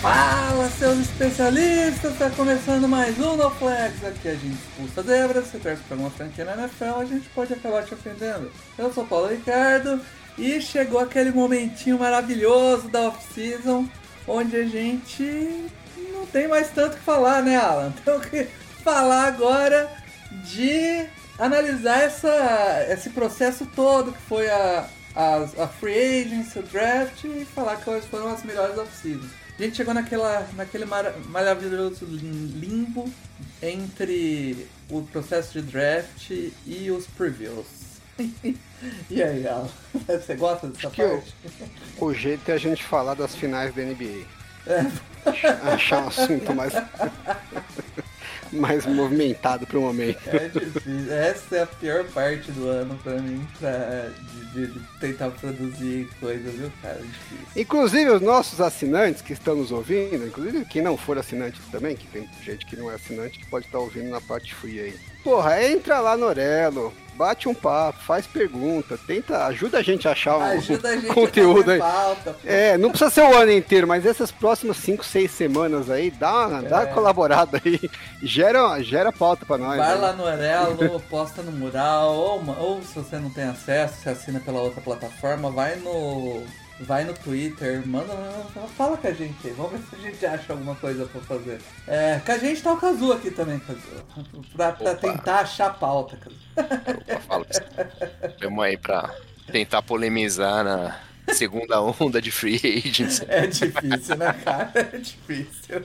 Fala, seus especialistas! Tá começando mais um No Flex. Aqui a gente expulsa zebras, você torce pra uma franquia na NFL, a gente pode acabar te ofendendo. Eu sou Paulo Ricardo e chegou aquele momentinho maravilhoso da off-season onde a gente não tem mais tanto que falar, né, Alan? Tem que falar agora de analisar essa, esse processo todo que foi a, a, a free agency, o draft e falar quais foram as melhores off-seasons. A gente chegou naquela, naquele mar, maravilhoso limbo entre o processo de draft e os previews. e aí, Alan? Você gosta dessa Acho que o, parte? o jeito é a gente falar das finais da NBA. É. Achar um assunto mais, mais movimentado pro momento. É difícil. Essa é a pior parte do ano pra mim, pra, de, de- tentar produzir coisas, viu, cara? É difícil. Inclusive os nossos assinantes que estão nos ouvindo, inclusive quem não for assinante também, que tem gente que não é assinante que pode estar ouvindo na parte free aí. Porra, entra lá no Orelo, bate um papo, faz pergunta, tenta, ajuda a gente a achar um Ajuda gente conteúdo a aí. pauta. É, não precisa ser o ano inteiro, mas essas próximas 5, 6 semanas aí, dá, uma- dá uma É. colaborada aí. Gera, gera pauta pra nós. Vai né? lá no Orelo, posta no mural, ou, ou se você não tem acesso, você assina pela outra plataforma, vai no. Vai no Twitter, manda, fala- com a gente aí, vamos ver se a gente acha alguma coisa pra fazer. É, com a gente tá o Kazu aqui também, Kazu. Pra, pra tentar achar pauta, Kazu. Opa, fala aí pra tentar polemizar na segunda onda de free agents. É difícil, né, cara? É difícil.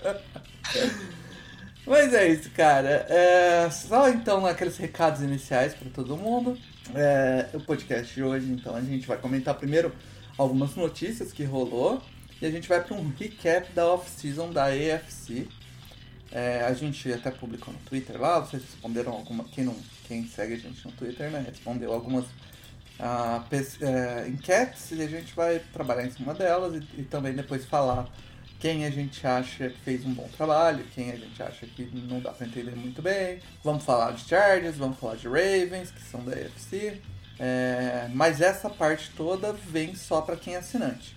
Mas é isso, cara. É, só então aqueles recados iniciais para todo mundo. É, o podcast de hoje, então, a gente vai comentar primeiro algumas notícias que rolou e a gente vai para um recap da off-season da AFC. É, a gente até publicou no Twitter lá, vocês responderam alguma. Quem, não, quem segue a gente no Twitter, né? Respondeu algumas é, enquetes e a gente vai trabalhar em cima delas e, e também depois falar quem a gente acha que fez um bom trabalho, quem a gente acha que não dá pra entender muito bem. Vamos falar de Chargers, vamos falar de Ravens, que são da AFC. É, mas essa parte toda vem só para quem é assinante.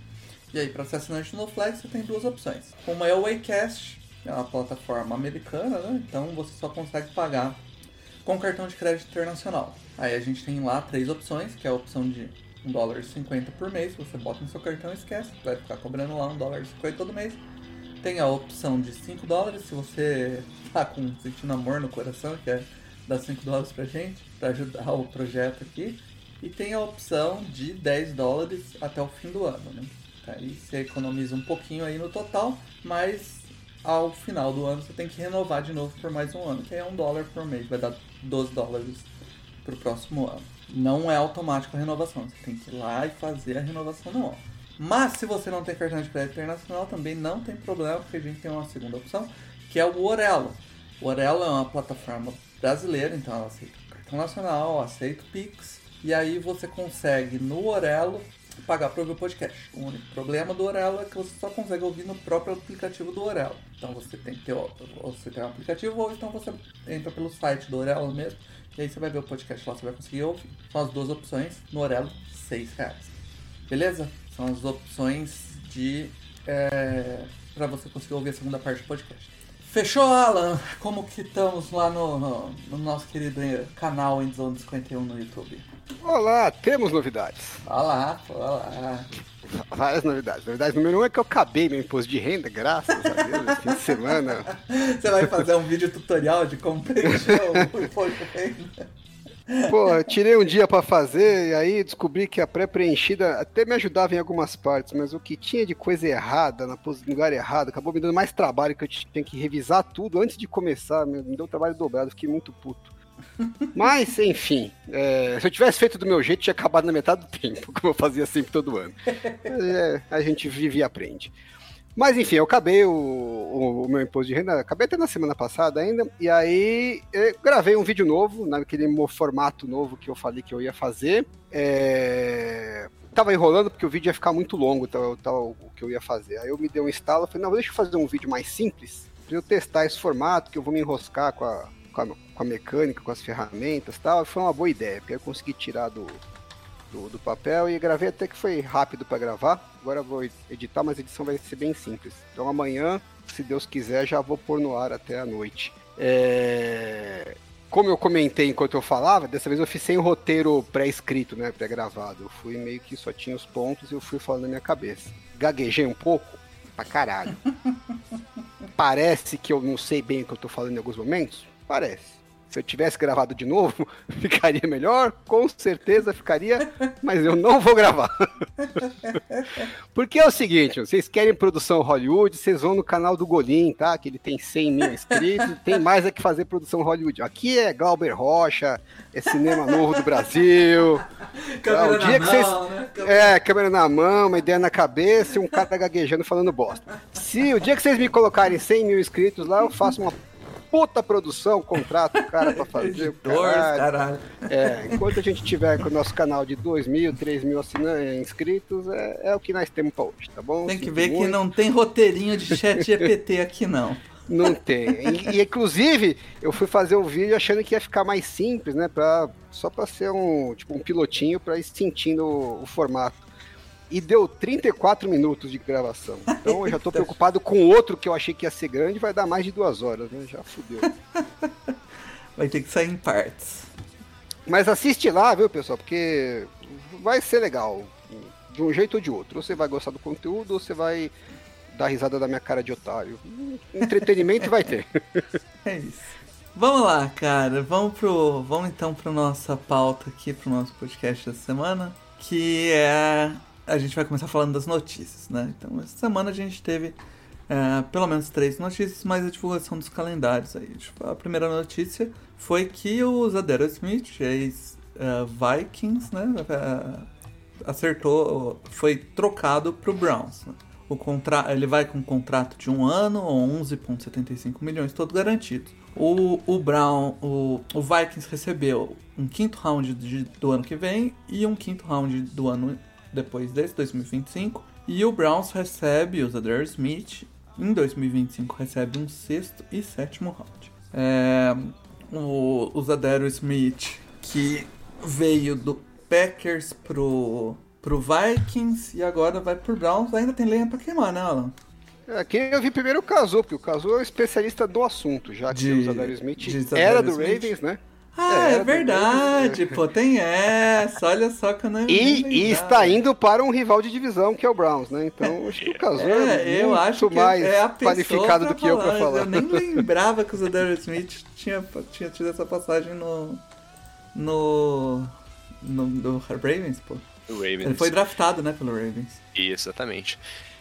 E aí, para ser assinante no Flex, você tem duas opções. Uma é o Waycast, é uma plataforma americana, né? Então você só consegue pagar com cartão de crédito internacional. Aí a gente tem lá três opções, que é a opção de 1 dólar 50 por mês, você bota no seu cartão e esquece, vai ficar cobrando lá 1 dólar 50 todo mês. Tem a opção de 5 dólares, se você tá com sentindo amor no coração, que é dar 5 dólares pra gente, pra ajudar o projeto aqui. E tem a opção de 10 dólares até o fim do ano, né? Aí você economiza um pouquinho aí no total, mas ao final do ano você tem que renovar de novo por mais um ano, que é um dólar por mês, vai dar 12 dólares pro próximo ano. Não é automático a renovação, você tem que ir lá e fazer a renovação no ano. Mas se você não tem cartão de crédito internacional, também não tem problema, porque a gente tem uma segunda opção, que é o Orelo. O Orelo é uma plataforma brasileira, então ela aceita cartão nacional, aceita Pix, e aí você consegue no Orelo pagar para ouvir o podcast. O único problema do Orelo é que você só consegue ouvir no próprio aplicativo do Orelo. Então você tem que ter, você tem um aplicativo ou então você entra pelo site do Orelo mesmo. E aí você vai ver o podcast lá, você vai conseguir ouvir. São as duas opções no Orelo, 6 reais. Beleza? São as opções de. É, para você conseguir ouvir a segunda parte do podcast. Fechou, Alan? Como que estamos lá no, no, no nosso querido canal Endzone 51 no YouTube? Olá, temos novidades. Olha lá, olha lá. Várias novidades. Novidade número um é que eu acabei meu imposto de renda, graças a Deus, esse fim de semana. Você vai fazer um vídeo tutorial de como preencher o imposto de renda? Pô, tirei um dia pra fazer e aí descobri que a pré-preenchida até me ajudava em algumas partes, mas o que tinha de coisa errada, no lugar errado, acabou me dando mais trabalho que eu tinha que revisar tudo antes de começar, me deu trabalho dobrado, fiquei muito puto. Mas, enfim, é, se eu tivesse feito do meu jeito, tinha acabado na metade do tempo, como eu fazia sempre todo ano. É, a gente vive e aprende. Mas enfim, eu acabei o, o, o, meu imposto de renda, acabei até na semana passada ainda, e aí gravei um vídeo novo, naquele formato novo que eu falei que eu ia fazer. É... Tava enrolando porque o vídeo ia ficar muito longo, tal, tal, o que eu ia fazer. Aí eu me dei um instalo, falei, não, deixa eu fazer um vídeo mais simples, pra eu testar esse formato, que eu vou me enroscar com a, com a, com a mecânica, com as ferramentas e tal. Foi uma boa ideia, porque eu consegui tirar do, do, do papel e gravei até que foi rápido para gravar. Agora vou editar, mas a edição vai ser bem simples. Então amanhã, se Deus quiser, já vou pôr no ar até a noite. É... Como eu comentei enquanto eu falava, dessa vez eu fiz sem roteiro pré-escrito, né, pré-gravado. Eu fui meio que só tinha os pontos e eu fui falando na minha cabeça. Gaguejei um pouco, pra caralho. Parece que eu não sei bem o que eu tô falando em alguns momentos? Parece. Se eu tivesse gravado de novo, ficaria melhor? Com certeza ficaria, mas eu não vou gravar. Porque é o seguinte, vocês querem produção Hollywood, vocês vão no canal do Golim, tá? Que ele tem 100 mil inscritos, tem mais a que fazer produção Hollywood. Aqui é Glauber Rocha, é Cinema Novo do Brasil. Câmera o dia que vocês... mão, né? É, câmera na mão, uma ideia na cabeça e um cara gaguejando falando bosta. Se o dia que vocês me colocarem 100 mil inscritos lá, eu faço uma puta produção, contrato o cara pra fazer. Editor, caralho. caralho. É, enquanto a gente tiver com o nosso canal de 2 mil, 3 mil inscritos, é, é o que nós temos pra hoje, tá bom? Tem que ver muito. que não tem roteirinho de chat GPT aqui, não. Não tem. E, inclusive, eu fui fazer um vídeo achando que ia ficar mais simples, né? Pra, só pra ser um, tipo, um pilotinho pra ir sentindo o, o formato e deu 34 minutos de gravação. Então eu já tô preocupado com outro que eu achei que ia ser grande, vai dar mais de duas horas, né? Já fudeu. vai ter que sair em partes. Mas assiste lá, viu, pessoal? Porque vai ser legal. De um jeito ou de outro. Ou você vai gostar do conteúdo, ou você vai dar risada da minha cara de otário. Entretenimento vai ter. É isso. Vamos lá, cara. Vamos pro. Vamos então para nossa pauta aqui, pro nosso podcast da semana. Que é a gente vai começar falando das notícias, né? Então, essa semana a gente teve é, pelo menos três notícias, mais a divulgação dos calendários aí. A primeira notícia foi que o Zadero Smith, ex-Vikings, né? É, acertou, foi trocado para o Browns. Né? O contra... Ele vai com um contrato de um ano, 11,75 milhões, todo garantido. O, o Brown, o, o Vikings recebeu um quinto round de, do ano que vem e um quinto round do ano depois desse, 2025. E o Browns recebe o Zadar Smith, em 2025 recebe um sexto e sétimo round. É, o, o Zadar Smith, que veio do Packers pro, pro Vikings e agora vai pro Browns, ainda tem lenha pra queimar, né, Alan? É, quem eu vi primeiro é o Cazu, porque o Cazu é o especialista do assunto, já que de, o Zadar Smith era do Smith. Ravens, né? Ah, é, é verdade, pô, tem essa. Olha só que eu não E, e está indo para um rival de divisão, que é o Browns, né? Então, acho que o Caso é, é eu acho mais é qualificado do que falar, eu para falar. Eu nem lembrava que o Zadar Smith tinha, tinha tido essa passagem no. no. no, no Ravens, pô. Ravens. Ele foi draftado, né, pelo Ravens. Exatamente.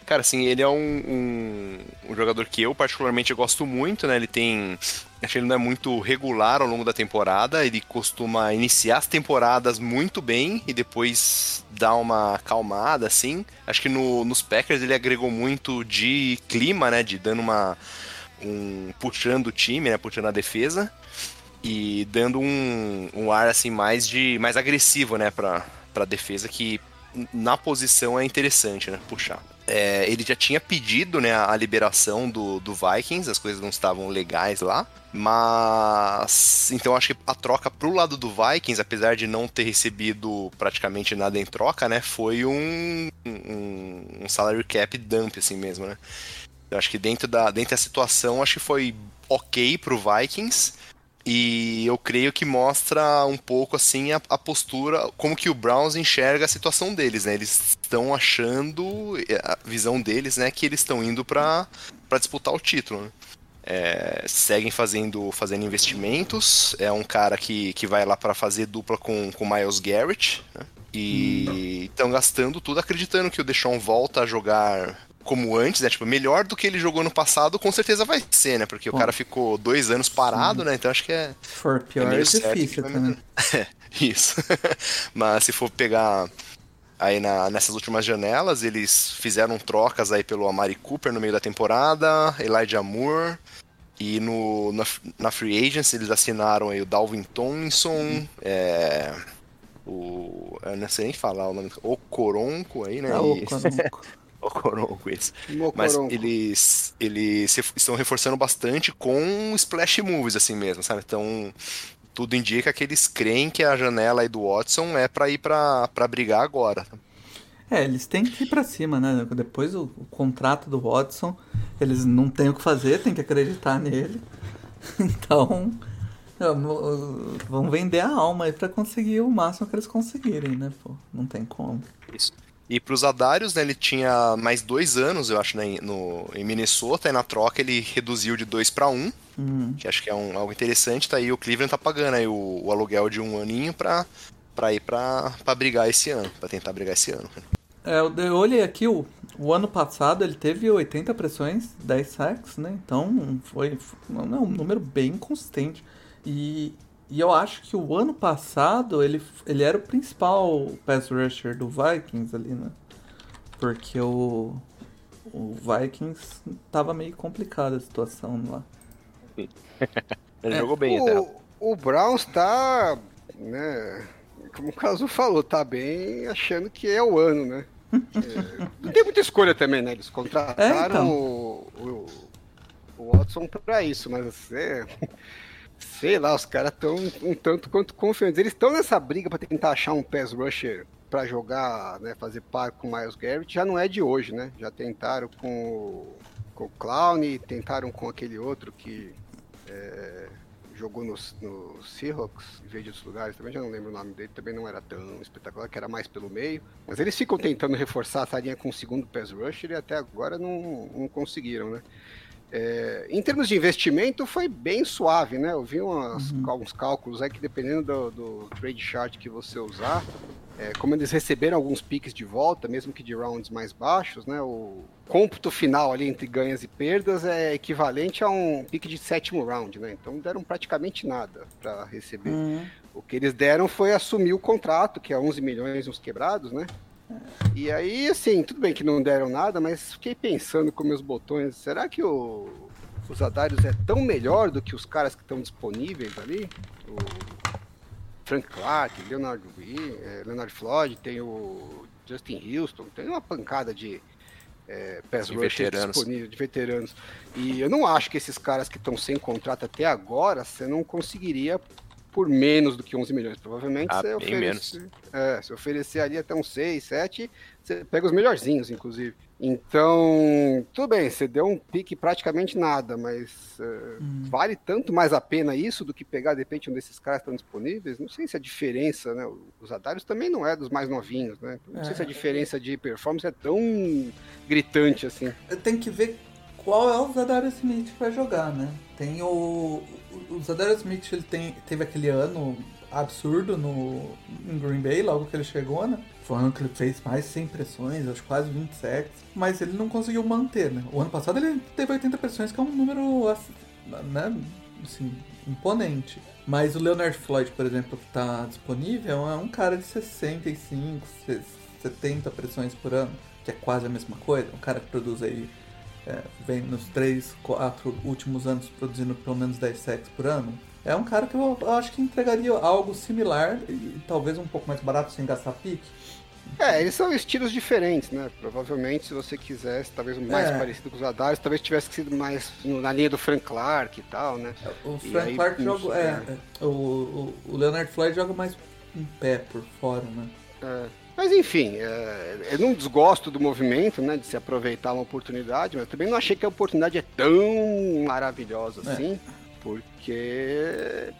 Cara, assim, ele é um, um, um, jogador que eu particularmente gosto muito, né? Ele tem. Acho que ele não é muito regular ao longo da temporada. Ele costuma iniciar as temporadas muito bem e depois dar uma acalmada, assim. Acho que no, nos Packers ele agregou muito de clima, né? De dando uma. Um, puxando o time, né? Puxando a defesa. E dando um, um ar assim mais de. mais agressivo, né? Pra, pra defesa, que na posição é interessante, né? Puxar é, ele já tinha pedido né, a liberação do, do Vikings, as coisas não estavam legais lá. Mas então acho que a troca pro lado do Vikings, apesar de não ter recebido praticamente nada em troca, né? Foi um, um, um salary cap dump, assim mesmo, né? Eu acho que dentro da, dentro da situação, acho que foi ok pro Vikings. E eu creio que mostra um pouco assim a, a, postura, como que o Browns enxerga a situação deles, né? Eles estão achando, a visão deles, né, que eles estão indo para disputar o título. Né? É, seguem fazendo, fazendo investimentos. É um cara que, que vai lá para fazer dupla com o Miles Garrett. Né? E estão gastando tudo acreditando que o Deshaun volta a jogar como antes, né? Tipo, melhor do que ele jogou no passado, com certeza vai ser, né? Porque Bom, o cara ficou dois anos parado, sim. né? Então acho que é. Se for pior, é, é difícil também. É, isso. Mas se for pegar aí na, nessas últimas janelas, eles fizeram trocas aí pelo Amari Cooper no meio da temporada, Elijah Moore. E no, na, na Free Agents eles assinaram aí o Dalvin Tomlinson, uhum. é, o. Eu não sei nem falar o nome. O Coronco aí, né? Ah, o Coronco. isso. Mas eles, eles estão reforçando bastante com splash moves, assim mesmo, sabe? Então, tudo indica que eles creem que a janela aí do Watson é para ir para brigar agora. É, eles têm que ir para cima, né? Depois o, o, contrato do Watson, eles não têm o que fazer, tem que acreditar nele. Então, vão vender a alma aí para conseguir o máximo que eles conseguirem, né? Pô, não tem como. Isso. E pros Adários, né, ele tinha mais dois anos, eu acho, né, no, em Minnesota, e na troca ele reduziu de dois para um, hum. que acho que é um, algo interessante, tá aí o Cleveland tá pagando aí o, o aluguel de um aninho pra, pra ir pra brigar esse ano, pra tentar brigar esse ano. É, eu olhei aqui, o, o ano passado ele teve 80 pressões, 10 sacks, né, então foi, foi um número bem consistente. E, e eu acho que o ano passado ele, ele era o principal pass rusher do Vikings ali, né? Porque o, o Vikings tava meio complicada a situação lá. ele é, jogou bem o, até. O Browns tá, né? Como o Caso falou, tá bem achando que é o ano, né? é, não tem muita escolha também, né? Eles contrataram é, então. o, o, o Watson pra isso, mas é, Sei lá, os caras estão um tanto quanto confiantes. Eles estão nessa briga para tentar achar um pass rusher para jogar, né, fazer par com o Miles Garrett. Já não é de hoje, né? Já tentaram com o, com o Clown, tentaram com aquele outro que é, jogou no, no Seahawks, em vez de outros lugares. Também já não lembro o nome dele, também não era tão espetacular, que era mais pelo meio. Mas eles ficam tentando reforçar essa linha com o segundo pass rusher e até agora não, não conseguiram, né? É, em termos de investimento, foi bem suave, né? Eu vi umas, uhum. alguns cálculos aí que dependendo do, do trade chart que você usar, é, como eles receberam alguns piques de volta, mesmo que de rounds mais baixos, né? O cômputo final ali entre ganhas e perdas é equivalente a um pique de sétimo round, né? Então deram praticamente nada para receber. Uhum. O que eles deram foi assumir o contrato, que é 11 milhões uns quebrados, né? E aí, assim, tudo bem que não deram nada, mas fiquei pensando com meus botões, será que o, os Adários é tão melhor do que os caras que estão disponíveis ali? O Frank Clark, Leonard, é, Leonard Floyd, tem o Justin Houston, tem uma pancada de é, pass disponível, de veteranos. E eu não acho que esses caras que estão sem contrato até agora, você não conseguiria por menos do que 11 milhões. Provavelmente ah, você oferecer, é, se oferecer ali até uns 6, 7, você pega os melhorzinhos, inclusive. Então, tudo bem, você deu um pique praticamente nada, mas uh, hum. vale tanto mais a pena isso do que pegar de repente um desses caras que estão disponíveis? Não sei se a diferença, né? Os Adários também não é dos mais novinhos, né? Não é. sei se a é. diferença de performance é tão gritante assim. Tem que ver qual é o Zadarius Smith para jogar, né? Tem o. O Zadarius Smith ele tem, teve aquele ano absurdo no, em Green Bay, logo que ele chegou, né? Foi um ano que ele fez mais 100 pressões, acho quase 20 sacks, mas ele não conseguiu manter, né? O ano passado ele teve 80 pressões, que é um número, né? Assim, imponente. Mas o Leonard Floyd, por exemplo, que está disponível, é um cara de 65, 70 pressões por ano, que é quase a mesma coisa. Um cara que produz aí é, vem nos 3, 4 últimos anos produzindo pelo menos 10 sacks por ano. É um cara que eu, eu acho que entregaria algo similar e talvez um pouco mais barato sem gastar pique. É, eles são estilos diferentes, né? Provavelmente, se você quisesse, talvez mais é. parecido com os Adares, talvez tivesse sido mais na linha do Frank Clark e tal, né? O Frank aí, Clark joga. É, é, o, o Leonard Floyd joga mais em pé por fora, né? É. Mas enfim, é, eu não desgosto do movimento, né? De se aproveitar uma oportunidade, mas eu também não achei que a oportunidade é tão maravilhosa é. assim, porque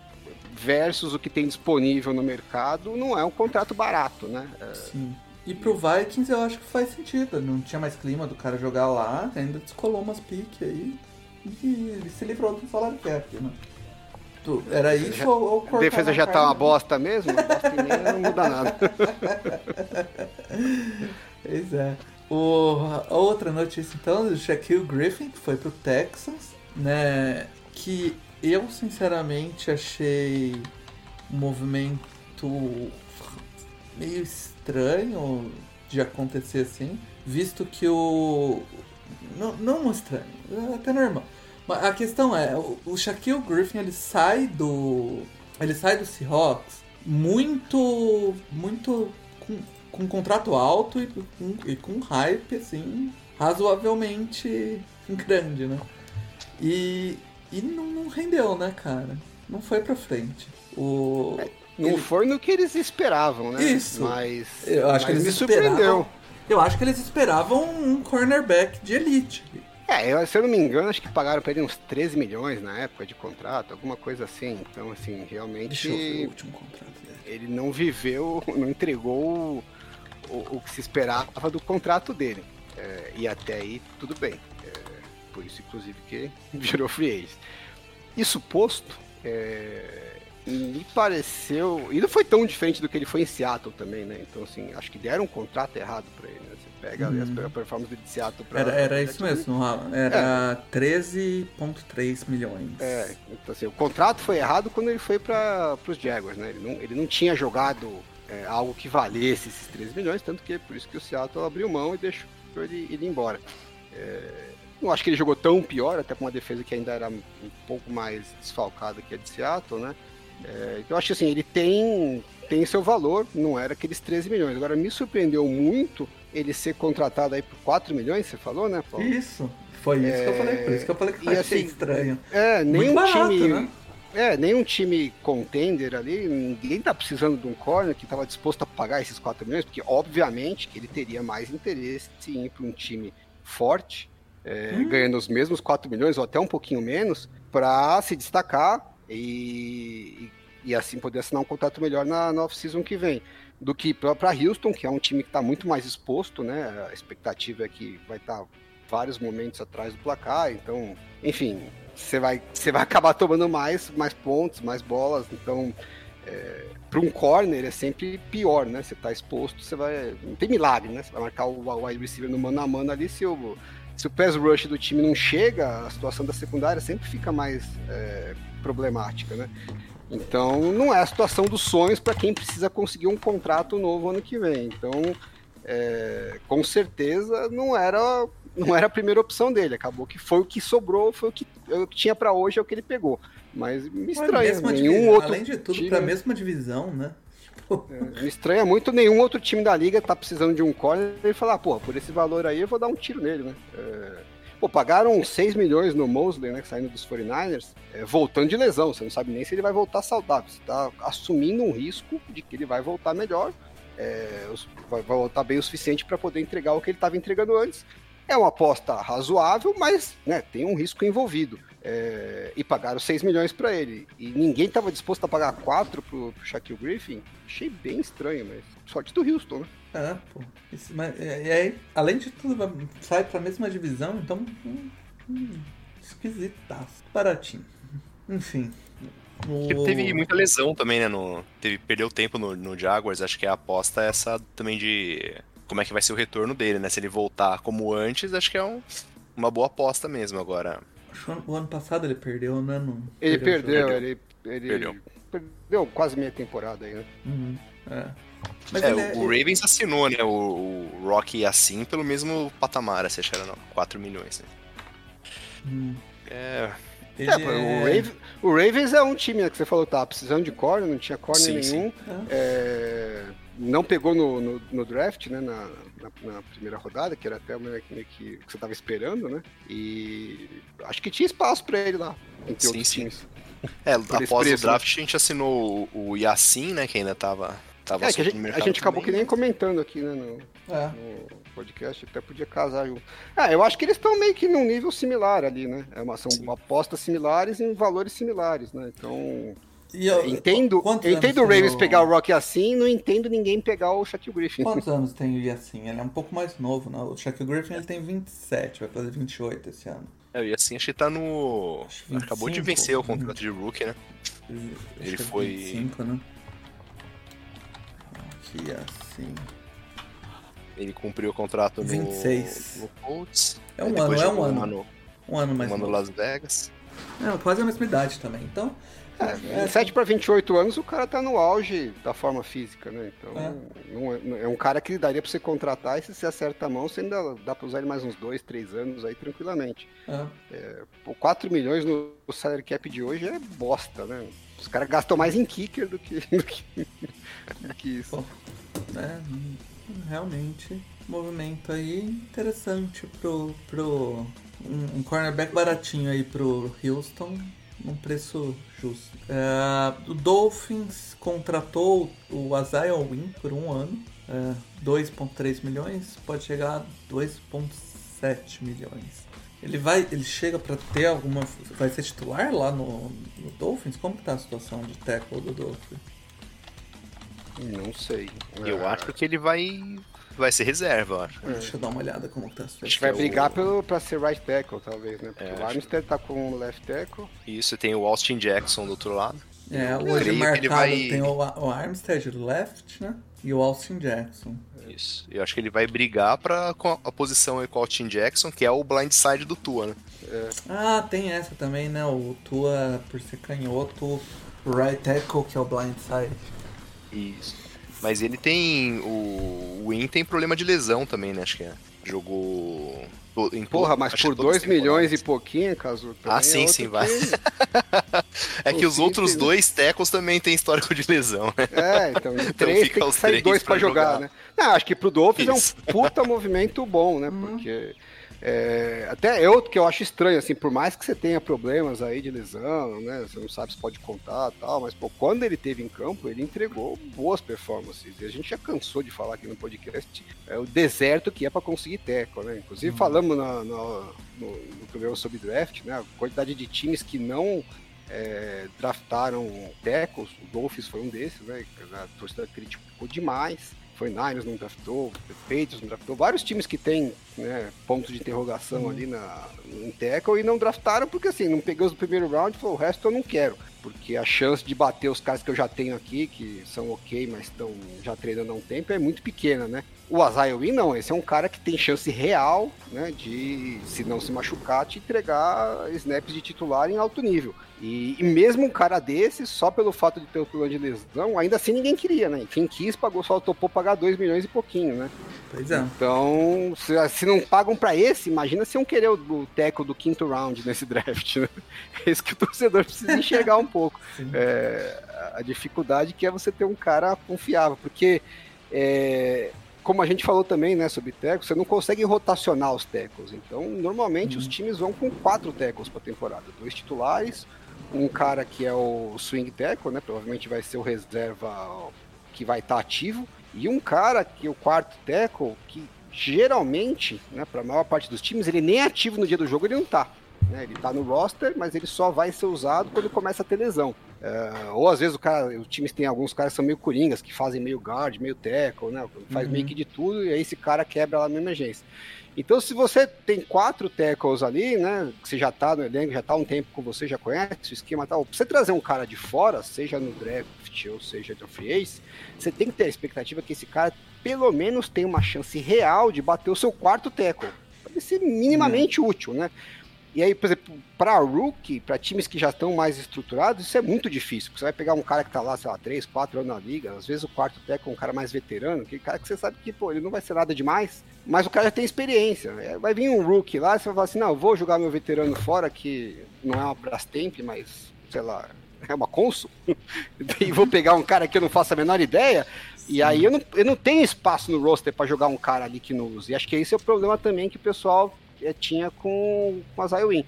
versus o que tem disponível no mercado, não é um contrato barato, né? É... Sim. E pro Vikings eu acho que faz sentido. Não tinha mais clima do cara jogar lá, ainda descolou umas piques aí e se livrou do salário cap, né? Tu, era isso já, ou, ou A defesa já tá uma bosta mesmo? Bosta não muda nada. pois é. O, a outra notícia então do Shaquille Griffin, que foi pro Texas, né? Que eu sinceramente achei um movimento meio estranho de acontecer assim, visto que o. Não, não estranho, é até normal. A questão é, o, Shaquille Griffin ele sai do. Ele sai do Seahawks muito. muito. com, com um contrato alto e com, e com hype, assim, razoavelmente grande, né? E, e não, não rendeu, né, cara? Não foi pra frente. O, Não ele- foi no que eles esperavam, né? Isso. Mas, Eu acho que mas eles me esperavam. surpreendeu. Eu acho que eles esperavam um cornerback de elite. É, eu- se eu não me engano, acho que pagaram pra ele uns 13 milhões na época de contrato, alguma coisa assim. Então, assim, realmente Deixa eu ver o último contrato dele. ele não viveu, não entregou o, o- que se esperava do contrato dele. É, e até aí, tudo bem. É, por isso, inclusive, que virou free agent. Isso posto, é, me pareceu. E não foi tão diferente do que ele foi em Seattle também, né? Então, assim, acho que deram um contrato errado pra ele, né? Pega ali as- a performance dele de Seattle pra. Era, era isso mesmo, era 13,3 milhões. É, então assim, o contrato foi errado quando ele foi para os Jaguars, né? Ele não, ele não tinha jogado é, algo que valesse esses 13 milhões, tanto que é por isso que o Seattle abriu mão e deixou ele, ele ir embora. É, não acho que ele jogou tão pior, até com uma defesa que ainda era um pouco mais desfalcada que a de Seattle, né? É, então eu acho que assim, ele tem, tem seu valor, não era aqueles 13 milhões. Agora me surpreendeu muito ele ser contratado aí por 4 milhões, você falou, né, Paulo? Isso. Foi isso que eu falei, por isso que eu falei que eu achei assim, estranho. É, nenhum barato, time. né? É, nenhum time contender ali, ninguém tá precisando de um corner que estava disposto a pagar esses 4 milhões, porque obviamente que ele teria mais interesse em ir para um time forte, é, Hum. ganhando os mesmos 4 milhões ou até um pouquinho menos, para se destacar e, e, e assim poder assinar um contrato melhor na, na off-season que vem. Do que para Houston, que é um time que está muito mais exposto, né? A expectativa é que vai estar vários momentos atrás do placar, então, enfim, você vai, você vai acabar tomando mais, mais pontos, mais bolas, então para um corner é sempre pior, né? Você tá exposto, você vai. Não tem milagre, né? Você vai marcar o wide receiver no mano a mano ali, se o, se o pass rush do time não chega, a situação da secundária sempre fica mais é, problemática, né? Então não é a situação dos sonhos para quem precisa conseguir um contrato novo ano que vem. Então, é, com certeza não era não era a primeira opção dele. Acabou que foi o que sobrou, foi o que, o que tinha para hoje, é o que ele pegou. Mas me estranha, nenhum divisão, outro Além de tudo, time- pra mesma divisão, né? É, me estranha muito nenhum outro time da liga tá precisando de um corner e falar, porra, por esse valor aí eu vou dar um tiro nele, né? É, Pô, pagaram 6 milhões no Mosley, né, saindo dos 49ers, é, voltando de lesão, você não sabe nem se ele vai voltar saudável, você tá assumindo um risco de que ele vai voltar melhor, é, vai, voltar bem o suficiente para poder entregar o que ele estava entregando antes. É uma aposta razoável, mas né, tem um risco envolvido. É, e pagaram 6 milhões para ele. E ninguém estava disposto a pagar 4 pro, pro Shaquille Griffin. Achei bem estranho, mas sorte do Houston, né? É, pô. Isso, mas, é, e aí, além de tudo, sai pra mesma divisão, então. Hum, hum, esquisitaço. Baratinho. Enfim. O- teve muita lesão também, né? No, teve, perdeu tempo no, no Jaguars. Acho que a aposta é essa também de como é que vai ser o retorno dele, né? Se ele voltar como antes, acho que é um- uma boa aposta mesmo agora. Acho que o ano passado ele perdeu, né? Não, Ele perdeu, jogo. ele, ele Perdeu. Perdeu quase meia temporada aí, né? Uhum, é. Mas É, ele o, o Ravens assinou, né? O, o Rocky assim pelo mesmo patamar, assim, acho que era não, 4 milhões. Né? Hum, É, ele É, o, Raven- o Ravens é um time né, que você falou, tá precisando de corner, não tinha corner Sim, nenhum. É, não pegou no, no, no draft, né, na, na, na primeira rodada, que era até o meio que, meio que o que você tava esperando, né? E acho que tinha espaço pra ele lá, entre Sim, outros sim. times. É após preço, o draft a gente assinou o, o Yassin, né? Que ainda tava, tava É, que a gente, no a gente acabou que nem comentando aqui, né, no, É. no podcast, até podia casar junto. Ah, eu acho que eles estão meio que num nível similar ali, né? É uma, são Sim. apostas similares em valores similares, né? Então, E eu- entendo, quantos eu entendo o Ravens pegar o Rock assim, não entendo ninguém pegar o Shaquille Griffin. Quantos anos tem o Yassin? Ele é um pouco mais novo, né? O Shaquille Griffin ele tem 27, vai fazer 28 esse ano. É, o Yassin acho que tá no. Acabou de 25, vencer o contrato de rookie, né? Ele é foi- 25, né? Aqui assim. Ele cumpriu o contrato no, 26. no Colts. É um ano, é um ano. no, Um ano mais uma no novo. Las Vegas. É, quase a mesma idade também. Então, É, 7 para 28 anos, o cara tá no auge da forma física, né? Então, não é, não- é um cara que daria pra você contratar e se você acerta a mão, você ainda dá pra usar ele mais uns 2, 3 anos aí tranquilamente. é, Pô, 4 milhões no salary cap de hoje é bosta, né? Os caras gastam mais em kicker do que, do que, do que isso. é, realmente, movimento aí interessante pro, pro um, um cornerback baratinho aí pro Houston, num preço justo. É, o Dolphins contratou o Isaiah Wynn por um ano, é, 2.3 milhões, pode chegar a 2.7 milhões. Ele vai, ele chega pra ter alguma, vai ser titular lá no, no Dolphins? Como que tá a situação de tackle do Dolphins? Não sei. Eu É, acho que ele vai, vai ser reserva, eu acho. Deixa eu dar uma olhada como que tá a A gente vai é o- brigar pelo, pra ser right tackle, talvez, né? Porque É, o acho Armstead tá com left tackle. Isso, tem o Austin Jackson do outro lado. É, hoje marcado vai- tem o, o Armstead left, né? E o Austin Jackson. Isso. Eu acho que ele vai brigar pra, com a, a posição aí com o Austin Jackson, que é o blindside do Tua, né? Ah, tem essa também, né? O Tua, por ser canhoto, o right tackle, que é o blindside. Isso. Mas ele tem. O, o Win tem problema de lesão também, né? Acho que é. Jogou. Em Porra, mas por todas 2 as milhões e pouquinho, caso. Ah, sim, sim, vai. É que os outros dois tecos também têm histórico de lesão, né? É, então, de três fica tem que os sair três dois pra jogar, jogar. né? Não, acho que pro Dolphins Isso. é um puta movimento bom, né? Porque é, até eu que eu acho estranho, assim, por mais que você tenha problemas aí de lesão, né? Você não sabe se pode contar e tal, mas pô, quando ele teve em campo, ele entregou boas performances. E a gente já cansou de falar aqui no podcast, é o deserto que é pra conseguir teco, né? Inclusive falamos na- na- no, no programa sobre draft, né? A quantidade de times que não é, draftaram tackles, o Dolphins foi um desses, né? A torcida criticou demais. Foi Niners não draftou, Patriots não draftou, vários times que tem né, pontos de interrogação ali na, em tackle e não draftaram porque assim, não pegou os do primeiro round e falou, o resto eu não quero. Porque a chance de bater os caras que eu já tenho aqui, que são ok, mas estão já treinando há um tempo, é muito pequena, né? O Wynn não, esse é um cara que tem chance real, né, de, se não se machucar, te entregar snaps de titular em alto nível. E, e mesmo um cara desse, só pelo fato de ter o problema de lesão, ainda assim ninguém queria, né? Quem quis pagou, só topou pagar 2 milhões e pouquinho, né? Pois é. Então, se, se não pagam pra esse, imagina se iam querer o, o teco do quinto round nesse draft, né? É isso que o torcedor precisa enxergar um pouco. É, a dificuldade que é você ter um cara confiável, porque é, como a gente falou também, né, sobre tecos, você não consegue rotacionar os tecos. Então, normalmente os times vão com quatro tecos para temporada, dois titulares, um cara que é o swing tackle, né, provavelmente vai ser o reserva que vai estar ativo, e um cara que é o quarto tackle que geralmente, né, para a maior parte dos times, ele nem é ativo no dia do jogo, ele não tá. Né, ele tá no roster, mas ele só vai ser usado quando começa a ter lesão. É, ou às vezes o cara, os times tem alguns caras que são meio coringas, que fazem meio guard, meio tackle, né? Faz Uhum. meio que de tudo, e aí esse cara quebra lá na emergência. Então, se você tem quatro tackles ali, né? Que você já tá no elenco, já tá um tempo com você, já conhece o esquema e tal. Pra você trazer um cara de fora, seja no draft ou seja no free ace, você tem que ter a expectativa que esse cara pelo menos tenha uma chance real de bater o seu quarto tackle. Pra ele ser minimamente útil, né? E aí, por exemplo, para rookie, para times que já estão mais estruturados, isso é muito difícil. Porque você vai pegar um cara que tá lá, sei lá, 3, 4 anos na liga, às vezes o quarto técnico é um cara mais veterano, aquele cara que você sabe que, pô, ele não vai ser nada demais, mas o cara já tem experiência. É, Vai vir um rookie lá, você vai falar assim, não, eu vou jogar meu veterano fora, que não é uma Brastemp, mas, sei lá, é uma Consul, e vou pegar um cara que eu não faço a menor ideia, e aí eu não, eu não tenho espaço no roster para jogar um cara ali que não use. E acho que esse é o problema também que o pessoal tinha com, com a Zywin.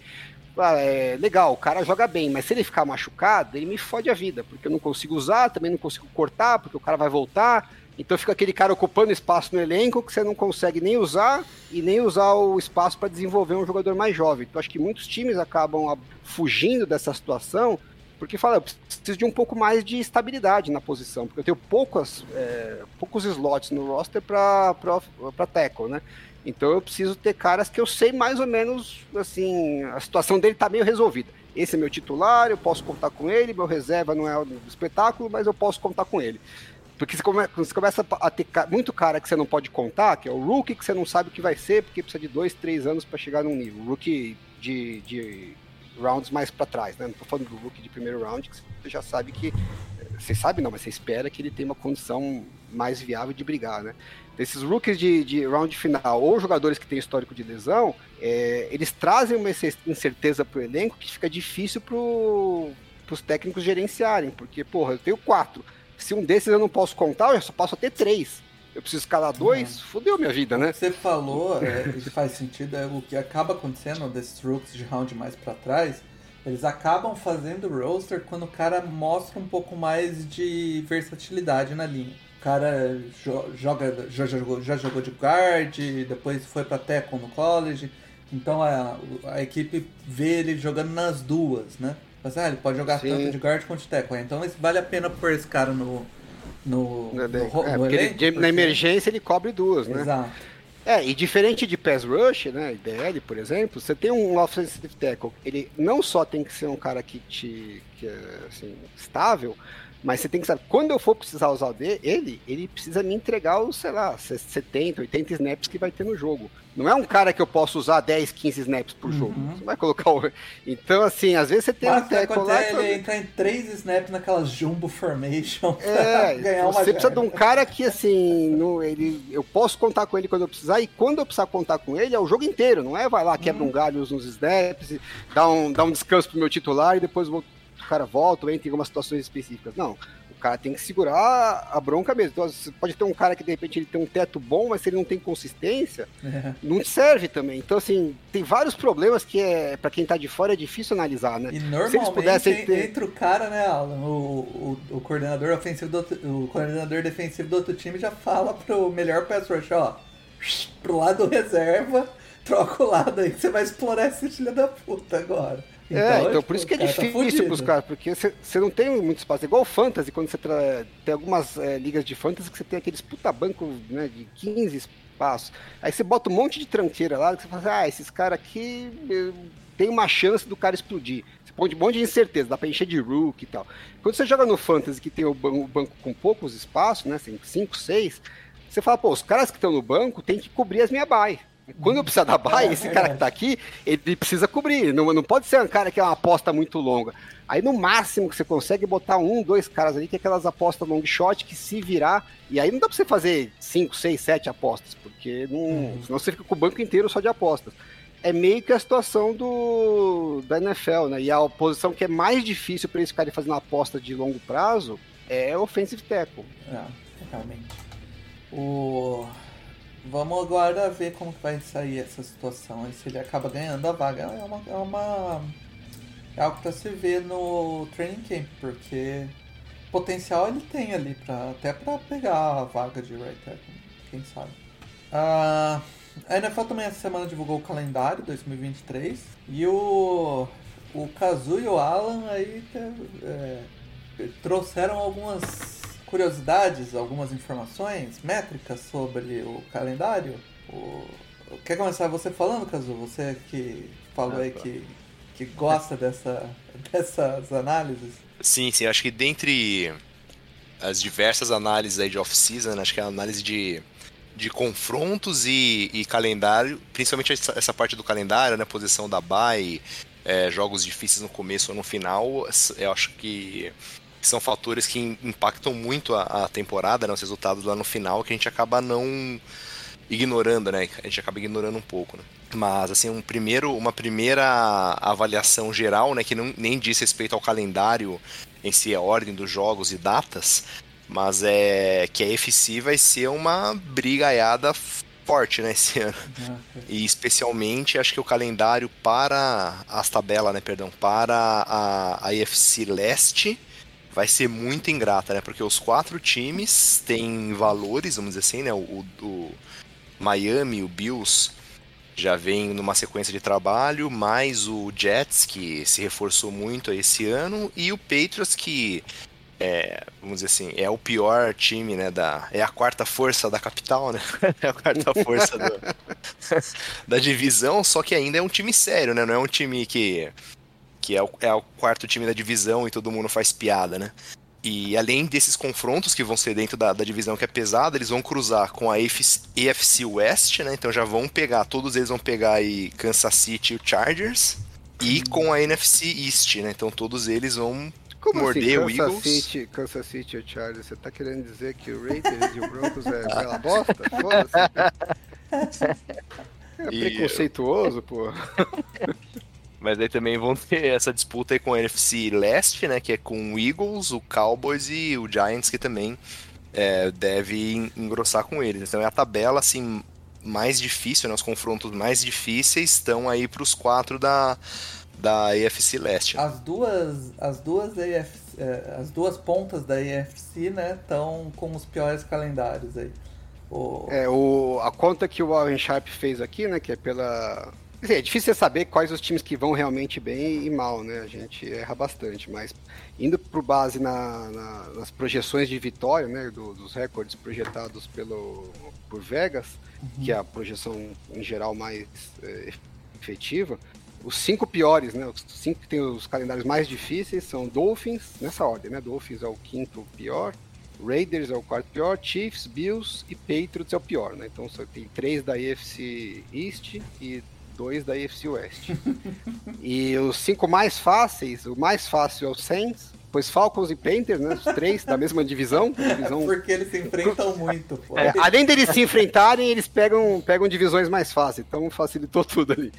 Ah, é, legal, o cara joga bem, mas se ele ficar machucado, ele me fode a vida, porque eu não consigo usar, também não consigo cortar, porque o cara vai voltar. Então fica aquele cara ocupando espaço no elenco que você não consegue nem usar e nem usar o espaço para desenvolver um jogador mais jovem. Então acho que muitos times acabam fugindo dessa situação porque fala, eu preciso de um pouco mais de estabilidade na posição, porque eu tenho poucas, é, poucos slots no roster para tackle, né? Então eu preciso ter caras que eu sei mais ou menos, assim, a situação dele tá meio resolvida. Esse é meu titular, eu posso contar com ele, meu reserva não é o espetáculo, mas eu posso contar com ele. Porque você, come, você começa a ter muito cara que você não pode contar, que é o rookie que você não sabe o que vai ser, porque precisa de dois, três anos para chegar num nível. Rookie de, de rounds mais para trás, né? Não tô falando do rookie de primeiro round, que você já sabe que. Você sabe não, mas você espera que ele tenha uma condição mais viável de brigar, né? Esses rookies de, de round final ou jogadores que têm histórico de lesão, é, eles trazem uma incerteza pro elenco que fica difícil pro, pros técnicos gerenciarem, porque, porra, eu tenho quatro. Se um desses eu não posso contar, eu só posso ter três. Eu preciso escalar dois, uhum. fodeu minha vida, né? O que você falou, é, que faz sentido, é o que acaba acontecendo desses rookies de round mais para trás, eles acabam fazendo roster quando o cara mostra um pouco mais de versatilidade na linha. O cara joga, já, jogou, já jogou de guard, depois foi para tackle no college. Então a, a equipe vê ele jogando nas duas, né? Mas, ah, ele pode jogar Sim. tanto de guard quanto de tackle. Então vale a pena pôr esse cara no, no, no, no, é, no ele, Na emergência ele cobre duas, né? Exato. É, e diferente de pass rush, né, IDL, por exemplo, você tem um offensive tackle, ele não só tem que ser um cara que te que é, assim, estável, mas você tem que saber, quando eu for precisar usar ele, ele precisa me entregar os, sei lá, 70, 80 snaps que vai ter no jogo. Não é um cara que eu posso usar 10, 15 snaps por jogo. Uhum. Você vai colocar o. Então, assim, às vezes você tem Mas um tackle lá. Ele entrar em 3 snaps naquelas jumbo formation. É, ganhar uma você precisa de um cara que, assim, no, ele, eu posso contar com ele quando eu precisar, e quando eu precisar contar com ele, é o jogo inteiro. Não é vai lá, quebra uhum. um galho nos snaps, dá um, dá um descanso pro meu titular e depois vou cara volta ou entra em algumas situações específicas. Não. O cara tem que segurar a bronca mesmo. Então, você pode ter um cara que de repente ele tem um teto bom, mas se ele não tem consistência, é. não serve também. Então, assim, tem vários problemas que é para quem tá de fora é difícil analisar, né? E normalmente se eles pudessem ter... entra o cara, né, Alan? O, o, o coordenador ofensivo do outro, o coordenador defensivo do outro time já fala pro melhor pass rush, ó, pro lado reserva, troca o lado aí que você vai explorar esse filho da puta agora. É, então, é, então por isso que é tá difícil tá caras, porque você não tem muito espaço. É igual o Fantasy, quando você tem algumas é, ligas de Fantasy que você tem aqueles puta banco né, de 15 espaços. Aí você bota um monte de tranqueira lá, que você fala assim, ah, esses caras aqui tem uma chance do cara explodir. Você põe um monte de incerteza, dá pra encher de rook e tal. Quando você joga no Fantasy que tem o banco, o banco com poucos espaços, né, 5, 6, você fala, pô, os caras que estão no banco tem que cobrir as minhas buy. Quando eu precisar da é, esse é, cara que tá aqui, ele precisa cobrir. Não, não pode ser um cara que é uma aposta muito longa. Aí no máximo que você consegue botar um, dois caras ali, que é aquelas apostas long shot que se virar. E aí não dá pra você fazer cinco, seis, sete apostas, porque não, uhum. senão você fica com o banco inteiro só de apostas. É meio que a situação do da NFL, né? E a posição que é mais difícil para eles ficarem fazendo aposta de longo prazo é offensive tackle. É, realmente. O Vamos agora ver como que vai sair essa situação. E se ele acaba ganhando a vaga. É uma. É, uma, é algo para se ver no training camp, porque potencial ele tem ali, pra, até para pegar a vaga de right tackle, quem sabe. Uh, a NFL também essa semana divulgou o calendário 2023 e o, o Kazu e o Alan aí é, trouxeram algumas curiosidades, algumas informações, métricas sobre o calendário. O... Quer começar você falando, Cazu? Você que falou ah, aí que, que gosta dessa, dessas análises. Sim, sim. Acho que dentre as diversas análises aí de off-season, acho que a análise de, de confrontos e, e calendário, principalmente essa, essa, parte do calendário, né? Posição da bye, é, jogos difíceis no começo ou no final, eu acho que são fatores que impactam muito a, a temporada, né, os resultados lá no final, que a gente acaba não ignorando, né? A gente acaba ignorando um pouco, né? Mas, assim, um primeiro, uma primeira avaliação geral, né? Que não, nem diz respeito ao calendário em si, a ordem dos jogos e datas, mas é que a FC vai ser uma brigaiada forte, né, esse ano. E especialmente, acho que o calendário para as tabelas, né, perdão, para a, a IFC Leste vai ser muito ingrata, né? Porque os quatro times têm valores, vamos dizer assim, né? O, o Miami, o Bills já vem numa sequência de trabalho, mais o Jets, que se reforçou muito esse ano, e o Patriots, que é, vamos dizer assim, é o pior time, né, da, é a quarta força da capital, né, é a quarta força do, da divisão, só que ainda é um time sério, né, não é um time que que é o, é o quarto time da divisão e todo mundo faz piada, né? E além desses confrontos que vão ser dentro da, da divisão que é pesada, eles vão cruzar com a AFC West, né? Então já vão pegar, todos eles vão pegar aí Kansas City e o Chargers. E com a NFC East, né? Então todos eles vão Como morder assim, o Kansas Eagles. City, Kansas City e Chargers, você tá querendo dizer que o Raiders e o Broncos é bela bosta? Foda-se. É preconceituoso, pô. Mas aí também vão ter essa disputa aí com a NFC Leste, né? Que é com o Eagles, o Cowboys e o Giants, que também é, deve en- engrossar com eles. Então é a tabela, assim, mais difícil, né? Os confrontos mais difíceis estão aí pros quatro da, da AFC Leste. né? As duas, as duas AFC, eh, as duas pontas da AFC, né, estão com os piores calendários aí. O... É, o, a conta que o Warren Sharp fez aqui, né, que é pela... Dizer, é difícil saber quais os times que vão realmente bem e mal, né? A gente erra bastante, mas indo por base na- na- nas projeções de vitória, né, do- dos recordes projetados pelo, por Vegas, que é a projeção em geral mais é, efetiva, os cinco piores, né, os cinco que tem os calendários mais difíceis são Dolphins, nessa ordem, né? Dolphins é o quinto pior, Raiders é o quarto pior, Chiefs, Bills e Patriots é o pior, né? Então só tem três da AFC East e dois da AFC West. e os cinco mais fáceis, o mais fácil é o Saints, depois Falcons e Panthers, né? Os três da mesma divisão, divisão Porque eles se enfrentam muito, pô. é, além deles se enfrentarem, eles pegam, pegam divisões mais fáceis, então facilitou tudo ali.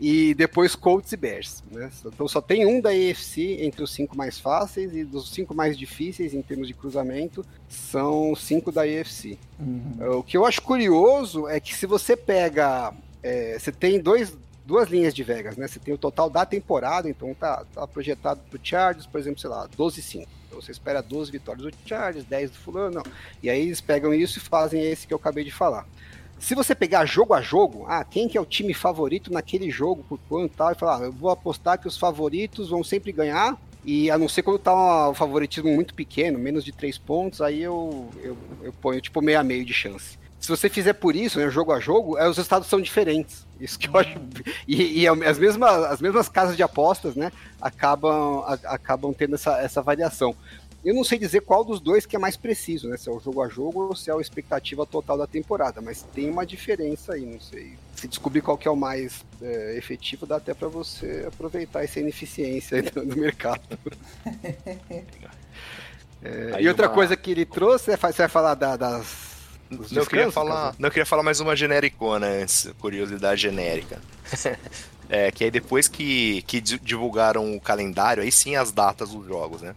E depois Colts e Bears, né? Então só tem um da AFC entre os cinco mais fáceis e dos cinco mais difíceis em termos de cruzamento são cinco da AFC. Uhum. O que eu acho curioso é que se você pega, é, você tem dois, duas linhas de Vegas, né? Você tem o total da temporada, então tá, tá projetado pro Chargers, por exemplo, sei lá, 12-5. Então você espera 12 vitórias do Chargers, 10 do fulano, não. E aí eles pegam isso e fazem esse que eu acabei de falar. Se você pegar jogo a jogo, ah, quem que é o time favorito naquele jogo, por quanto tal, e falar, ah, eu vou apostar que os favoritos vão sempre ganhar, e a não ser quando tá o favoritismo muito pequeno, menos de três pontos, aí eu, eu, eu ponho tipo meio a meio de chance. Se você fizer por isso, né, jogo a jogo, é, os resultados são diferentes. Isso que eu acho. E, e as, mesmas, as mesmas casas de apostas, né, acabam, a- acabam tendo essa, essa variação. Eu não sei dizer qual dos dois que é mais preciso, né? Se é o jogo a jogo ou se é a expectativa total da temporada, mas tem uma diferença aí, não sei. Se descobrir qual que é o mais é, efetivo, dá até para você aproveitar essa ineficiência do, do mercado. É, e outra uma- coisa que ele trouxe, é, fa- você vai falar da- das. Dos Não, eu queria falar, não, eu queria falar mais uma genericona antes, curiosidade genérica. é, que aí depois que, que di- divulgaram o calendário, aí sim as datas dos jogos, né?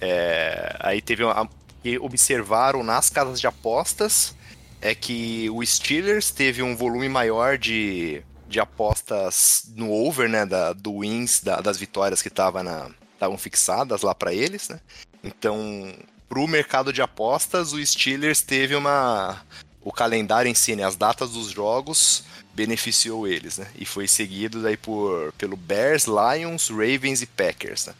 É, aí teve uma, que observaram nas casas de apostas é que o Steelers teve um volume maior de, de apostas no over, né, da, do wins, da- das vitórias que estavam fixadas lá para eles, né? Então, pro mercado de apostas, o Steelers teve uma o calendário em si, né, as datas dos jogos beneficiou eles, né? E foi seguido aí por pelo Bears, Lions, Ravens e Packers, né?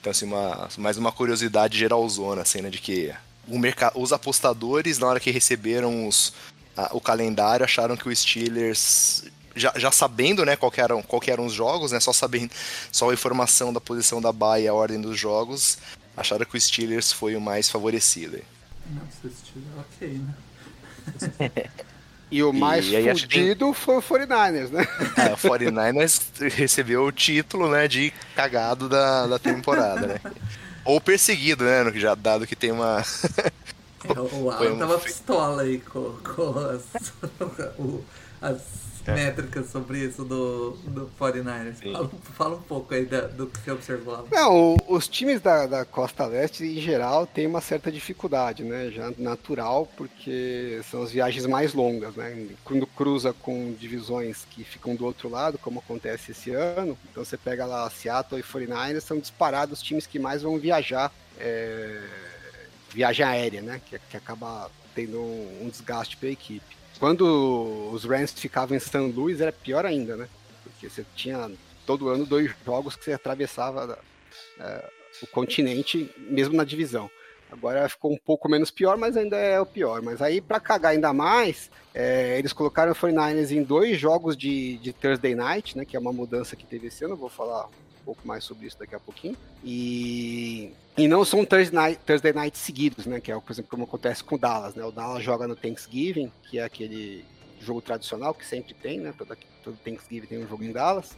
Então, assim, uma, mais uma curiosidade geralzona, assim, né, de que o merca- os apostadores, na hora que receberam os, a- o calendário, acharam que o Steelers, já, já sabendo, né, qual eram, qual eram os jogos, né, só sabendo, só a informação da posição da baia e a ordem dos jogos, acharam que o Steelers foi o mais favorecido. aí. Nossa, time é ok, né? E o mais E aí acho que fudido foi o 49ers, né? É, o 49ers recebeu o título, né, de cagado da, da temporada, né? Ou perseguido, né, no que já dado que tem uma... É, O Alan um tava pistola aí com, com as, as É. métricas sobre isso do, do 49ers. Sim. Fala, fala um pouco aí da- do que você observou. Não, o- os times da, da Costa Leste, em geral, têm uma certa dificuldade, né? Já natural, porque são as viagens mais longas, né? Quando cruza com divisões que ficam do outro lado, como acontece esse ano, então você pega lá Seattle e 49ers, são disparados os times que mais vão viajar, é, viagem aérea, né? Que, que acaba tendo um, um desgaste para a equipe. Quando os Rams ficavam em São Luís, era pior ainda, né? Porque você tinha todo ano dois jogos que você atravessava é, o continente, mesmo na divisão. Agora ficou um pouco menos pior, mas ainda é o pior. Mas aí, para cagar ainda mais, é, eles colocaram o 49ers em dois jogos de, de Thursday Night, né? Que é uma mudança que teve esse ano. Vou falar pouco mais sobre isso daqui a pouquinho. E, e não são Thursday night, Thursday night seguidos, né? Que é, por exemplo, como acontece com o Dallas, né? O Dallas joga no Thanksgiving, que é aquele jogo tradicional que sempre tem, né? Todo, todo Thanksgiving tem um jogo em Dallas.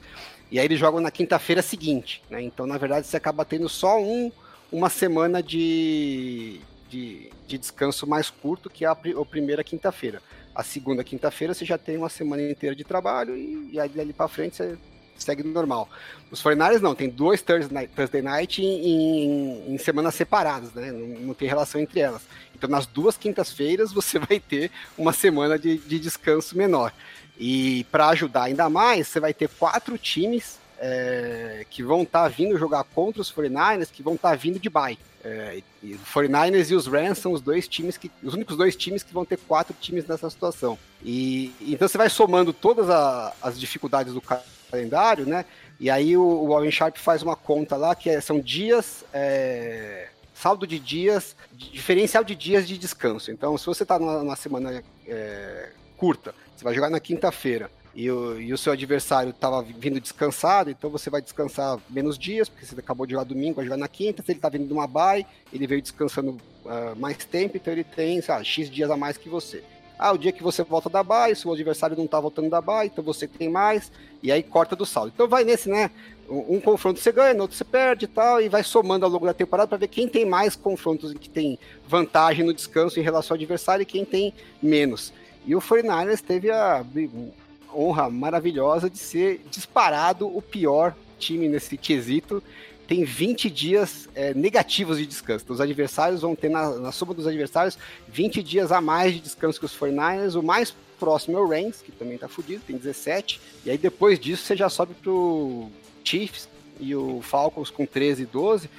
E aí eles jogam na quinta-feira seguinte, né? Então, na verdade, você acaba tendo só um, uma semana de, de, de descanso mais curto, que é a, a primeira quinta-feira. A segunda quinta-feira você já tem uma semana inteira de trabalho e, e aí dali para frente você segue normal. Os 49 não, tem dois Thursday Night, Thursday night em, em, em, semanas separadas, né? Não, não, tem relação entre elas. Então, nas duas quintas-feiras, você vai ter uma semana de, de descanso menor. E para ajudar ainda mais, você vai ter quatro times é, que vão estar tá vindo jogar contra os 49ers, que vão estar tá vindo de bye. É, e os 49ers e os Rams são os dois times que. Os únicos dois times que vão ter quatro times nessa situação. E então você vai somando todas a, as dificuldades do calendário, né? E aí o, o Warren Sharp faz uma conta lá que é, são dias. É, saldo de dias, diferencial de dias de descanso. Então, se você está numa, numa, semana é, curta, você vai jogar na quinta-feira e o, e o seu adversário estava vindo descansado, então você vai descansar menos dias, porque você acabou de jogar domingo, vai jogar na quinta, se ele está vindo de uma bye, ele veio descansando uh, mais tempo, então ele tem, sei lá, X dias a mais que você. Ah, o dia que você volta da bye, se o adversário não está voltando da bye, então você tem mais, e aí corta do saldo. Então vai nesse, né? Um, confronto você ganha, no outro você perde e tal, e vai somando ao longo da temporada para ver quem tem mais confrontos que tem vantagem no descanso em relação ao adversário e quem tem menos. E o 49ers teve a honra maravilhosa de ser disparado o pior time nesse quesito. Tem 20 dias é, negativos de descanso. Então, os adversários vão ter, na, na soma dos adversários, 20 dias a mais de descanso que os 49ers. O mais próximo é o Reigns, que também tá fudido, tem 17. E aí depois disso você já sobe pro Chiefs e o Falcons com 13 e 12.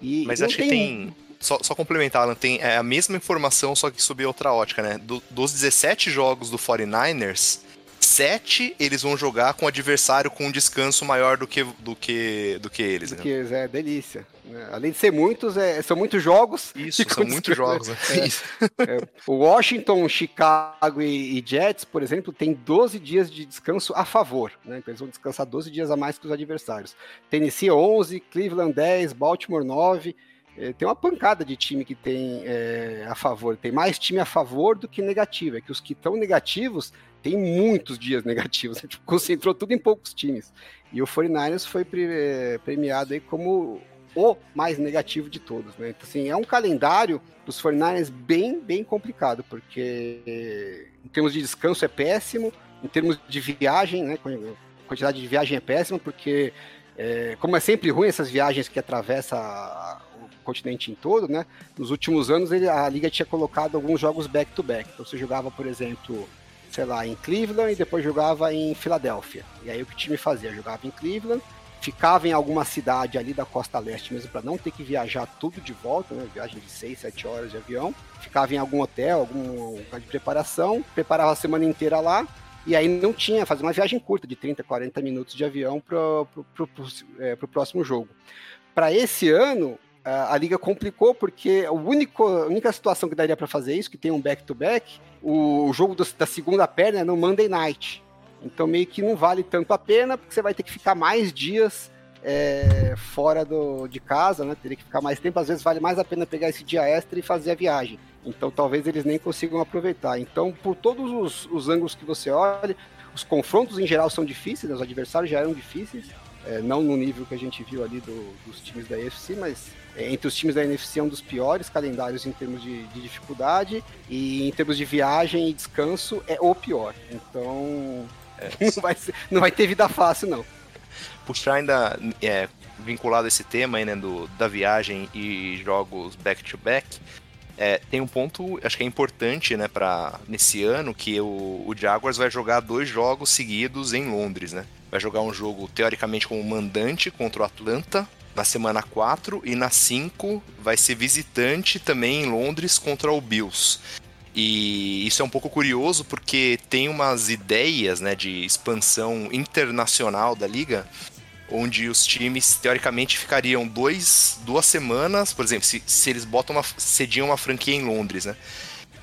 E Mas acho tem... que tem. Só, só complementar, Alan, tem é, a mesma informação, só que sob outra ótica, né? Do, dos 17 jogos do 49ers, sete eles vão jogar com adversário com um descanso maior do que, do que, do que eles. Do né? que eles, é delícia. Além de ser muitos, é, são muitos jogos. Isso, são muitos jogos. Né? É, é, o Washington, Chicago e, e, Jets, por exemplo, tem 12 dias de descanso a favor. Né? Então eles vão descansar 12 dias a mais que os adversários. Tennessee 11, Cleveland 10, Baltimore 9. É, tem uma pancada de time que tem é, a favor. Tem mais time a favor do que negativo. É que os que estão negativos tem muitos dias negativos, tipo, concentrou tudo em poucos times. E o 49ers foi eh, premiado aí como o mais negativo de todos, né? Então, assim, é um calendário dos 49ers bem, bem complicado, porque eh, em termos de descanso é péssimo, em termos de viagem, né? Quantidade de viagem é péssima, porque é, como é sempre ruim essas viagens que atravessa continente em todo, né? Nos últimos anos ele, a liga tinha colocado alguns jogos back-to-back. -back. Então você jogava, por exemplo, sei lá, em Cleveland e depois jogava em Filadélfia. E aí o que o time fazia? Jogava em Cleveland, ficava em alguma cidade ali da costa leste mesmo para não ter que viajar tudo de volta, né? Viagem de 6, 7 horas de avião. Ficava em algum hotel, algum lugar de preparação, preparava a semana inteira lá. E aí não tinha, fazia uma viagem curta de 30, 40 minutos de avião para o é, próximo jogo. Para esse ano, a liga complicou porque o único, a única situação que daria para fazer isso, que tem um back-to-back, -back, o jogo do, da segunda perna é no Monday Night. Então meio que não vale tanto a pena, porque você vai ter que ficar mais dias é, fora do, de casa, né? Teria que ficar mais tempo. Às vezes vale mais a pena pegar esse dia extra e fazer a viagem. Então talvez eles nem consigam aproveitar. Então, por todos os, os ângulos que você olha, os confrontos em geral são difíceis, né? os adversários já eram difíceis. É, não no nível que a gente viu ali do, dos times da UFC, mas entre os times da NFC é um dos piores calendários em termos de, de, dificuldade e em termos de viagem e descanso é o pior. Então é. não, vai ser, não vai ter vida fácil não. Puxar ainda é, vinculado a esse tema aí, né, do, da viagem e jogos back-to-back, é, tem um ponto, acho que é importante, né, para nesse ano, que o, o Jaguars vai jogar dois jogos seguidos em Londres, né? Vai jogar um jogo, teoricamente, como mandante contra o Atlanta, na semana 4 e na 5 vai ser visitante também em Londres contra o Bills. E isso é um pouco curioso porque tem umas ideias né, de expansão internacional da liga, onde os times teoricamente ficariam dois, duas semanas, por exemplo, se, se eles botam uma, cediam uma franquia em Londres, né?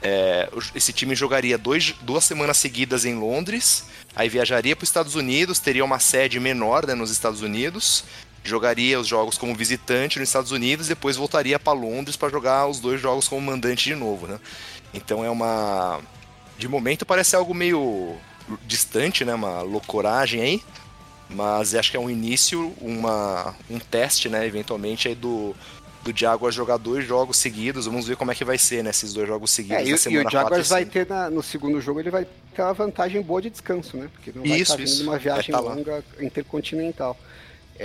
É, esse time jogaria dois, duas semanas seguidas em Londres, aí viajaria para os Estados Unidos, teria uma sede menor né, nos Estados Unidos, jogaria os jogos como visitante nos Estados Unidos, depois voltaria para Londres para jogar os dois jogos como mandante de novo, né? Então é uma de momento parece algo meio distante, né? Uma loucuragem aí, mas acho que é um início, uma, um teste, né? Eventualmente aí do do Jaguars jogar dois jogos seguidos. Vamos ver como é que vai ser, né? Esses dois jogos seguidos. É, e, e, o Jaguars vai ter na, no segundo jogo, ele vai ter uma vantagem boa de descanso, né? Porque não vai isso, estar vindo uma viagem tá longa intercontinental.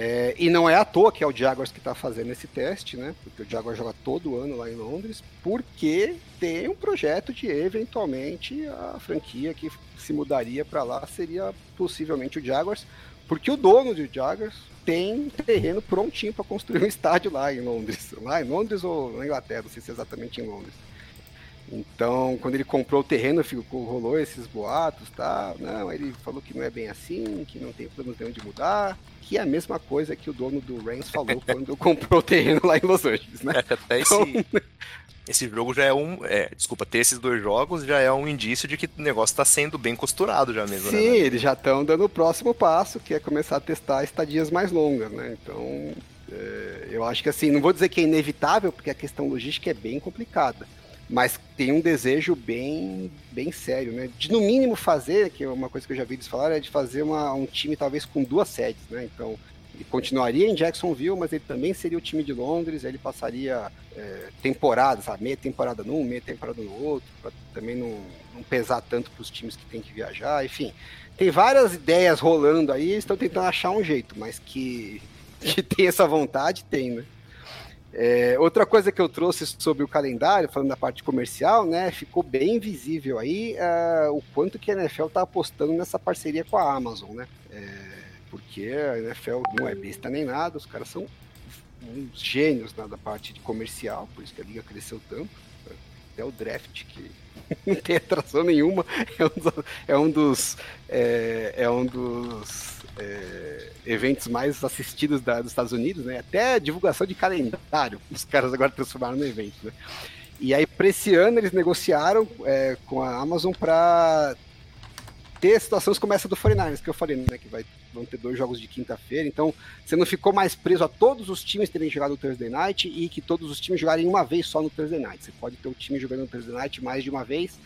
É, e não é à toa que é o Jaguars que está fazendo esse teste, né? Porque o Jaguars joga todo ano lá em Londres, porque tem um projeto de eventualmente a franquia que se mudaria para lá seria possivelmente o Jaguars, porque o dono do Jaguars tem terreno prontinho para construir um estádio lá em Londres. Lá em Londres ou na Inglaterra, não sei se é exatamente em Londres. Então, quando ele comprou o terreno, ficou, rolou esses boatos, tá? Não, ele falou que não é bem assim, que não tem nenhum de mudar, que é a mesma coisa que o dono do Rams falou quando comprou o terreno lá em Los Angeles, né? É, até então... esse, esse jogo já é um. É, desculpa, ter esses dois jogos já é um indício de que o negócio está sendo bem costurado já mesmo. Né, Sim, né? eles já estão dando o próximo passo, que é começar a testar estadias mais longas, né? Então, é, eu acho que assim, não vou dizer que é inevitável, porque a questão logística é bem complicada. Mas tem um desejo bem, bem sério, né? De no mínimo fazer, que é uma coisa que eu já vi eles falar, é de fazer uma, um time talvez com duas sedes, né? Então, ele continuaria em Jacksonville, mas ele também seria o time de Londres, ele passaria é, temporadas, sabe? meia temporada num, meia temporada no outro, para também não, não, pesar tanto para os times que tem que viajar, enfim. Tem várias ideias rolando aí, estão tentando achar um jeito, mas que, que tem essa vontade, tem, né? É, outra coisa que eu trouxe sobre o calendário, falando da parte comercial, né, ficou bem visível aí uh, o quanto que a NFL está apostando nessa parceria com a Amazon, né? É, porque a NFL não é besta nem nada, os caras são uns gênios na, da parte de comercial, por isso que a liga cresceu tanto. Até o draft, que não tem atração nenhuma, é um dos. É um dos, é, é um dos é, eventos mais assistidos da, dos Estados Unidos, né? Até divulgação de calendário, os caras agora transformaram no evento, né? E aí, para esse ano, eles negociaram é, com a Amazon para ter situações como essa do 49ers, que eu falei, né? Que vai, vão ter dois jogos de quinta-feira. Então, você não ficou mais preso a todos os times terem jogado no Thursday Night e que todos os times jogarem uma vez só no Thursday Night. Você pode ter o time jogando no Thursday Night mais de uma vez,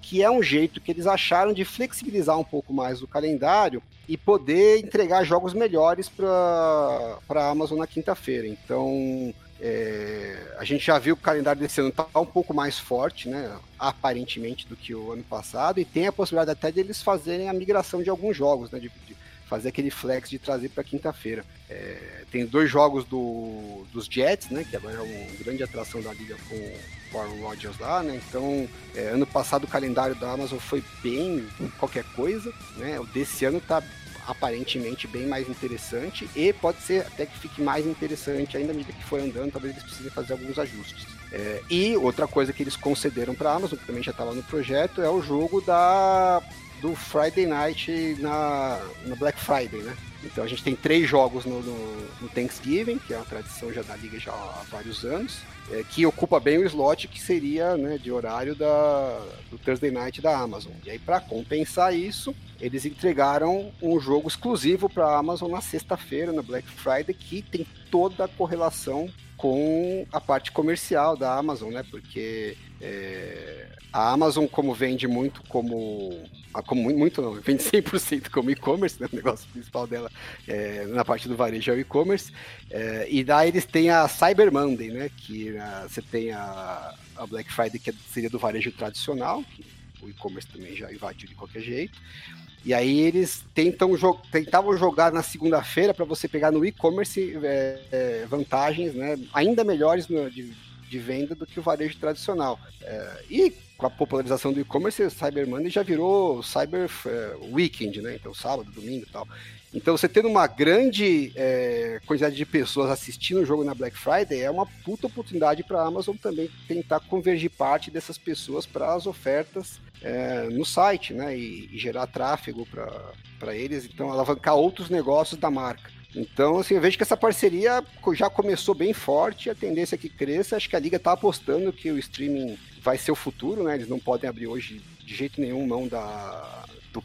que é um jeito que eles acharam de flexibilizar um pouco mais o calendário e poder entregar jogos melhores para a Amazon na quinta-feira. Então, é, a gente já viu que o calendário desse ano está um pouco mais forte, né, aparentemente, do que o ano passado, e tem a possibilidade até de eles fazerem a migração de alguns jogos, né, de, de fazer aquele flex de trazer para quinta-feira. É, tem dois jogos do, dos Jets, né, que agora é uma grande atração da liga com o Aaron Rodgers lá, né, então é, ano passado o calendário da Amazon foi bem qualquer coisa, né, o desse ano está aparentemente bem mais interessante e pode ser até que fique mais interessante ainda à medida que for andando, talvez eles precisem fazer alguns ajustes. É, e outra coisa que eles concederam para a Amazon, que também já estava no projeto, é o jogo da do Friday Night na, na Black Friday, né? Então a gente tem três jogos no, no, no Thanksgiving, que é uma tradição já da liga já há vários anos, é, que ocupa bem o slot que seria né, de horário da, do Thursday Night da Amazon. E aí para compensar isso, eles entregaram um jogo exclusivo para a Amazon na sexta-feira, na Black Friday, que tem toda a correlação com a parte comercial da Amazon, né? Porque é, a Amazon, como vende muito como. Ah, como muito não, vende 100% como e-commerce, né? o negócio principal dela é, na parte do varejo é o e-commerce. É, e daí eles têm a Cyber Monday, né? Que a, você tem a, a Black Friday, que seria do varejo tradicional, que o e-commerce também já invadiu de qualquer jeito. E aí eles tentam jo tentavam jogar na segunda-feira para você pegar no e-commerce é, é, vantagens né, ainda melhores no, de, de, venda do que o varejo tradicional. É, e com a popularização do e-commerce, Cyber Monday já virou Cyber é, Weekend, né? Então sábado, domingo e tal. Então, você tendo uma grande é, quantidade de pessoas assistindo o jogo na Black Friday é uma puta oportunidade para a Amazon também tentar convergir parte dessas pessoas para as ofertas é, no site, né? E, e gerar tráfego para eles, então alavancar outros negócios da marca. Então, assim, eu vejo que essa parceria já começou bem forte, a tendência é que cresça. Acho que a liga está apostando que o streaming vai ser o futuro, né? Eles não podem abrir hoje de jeito nenhum mão da, do,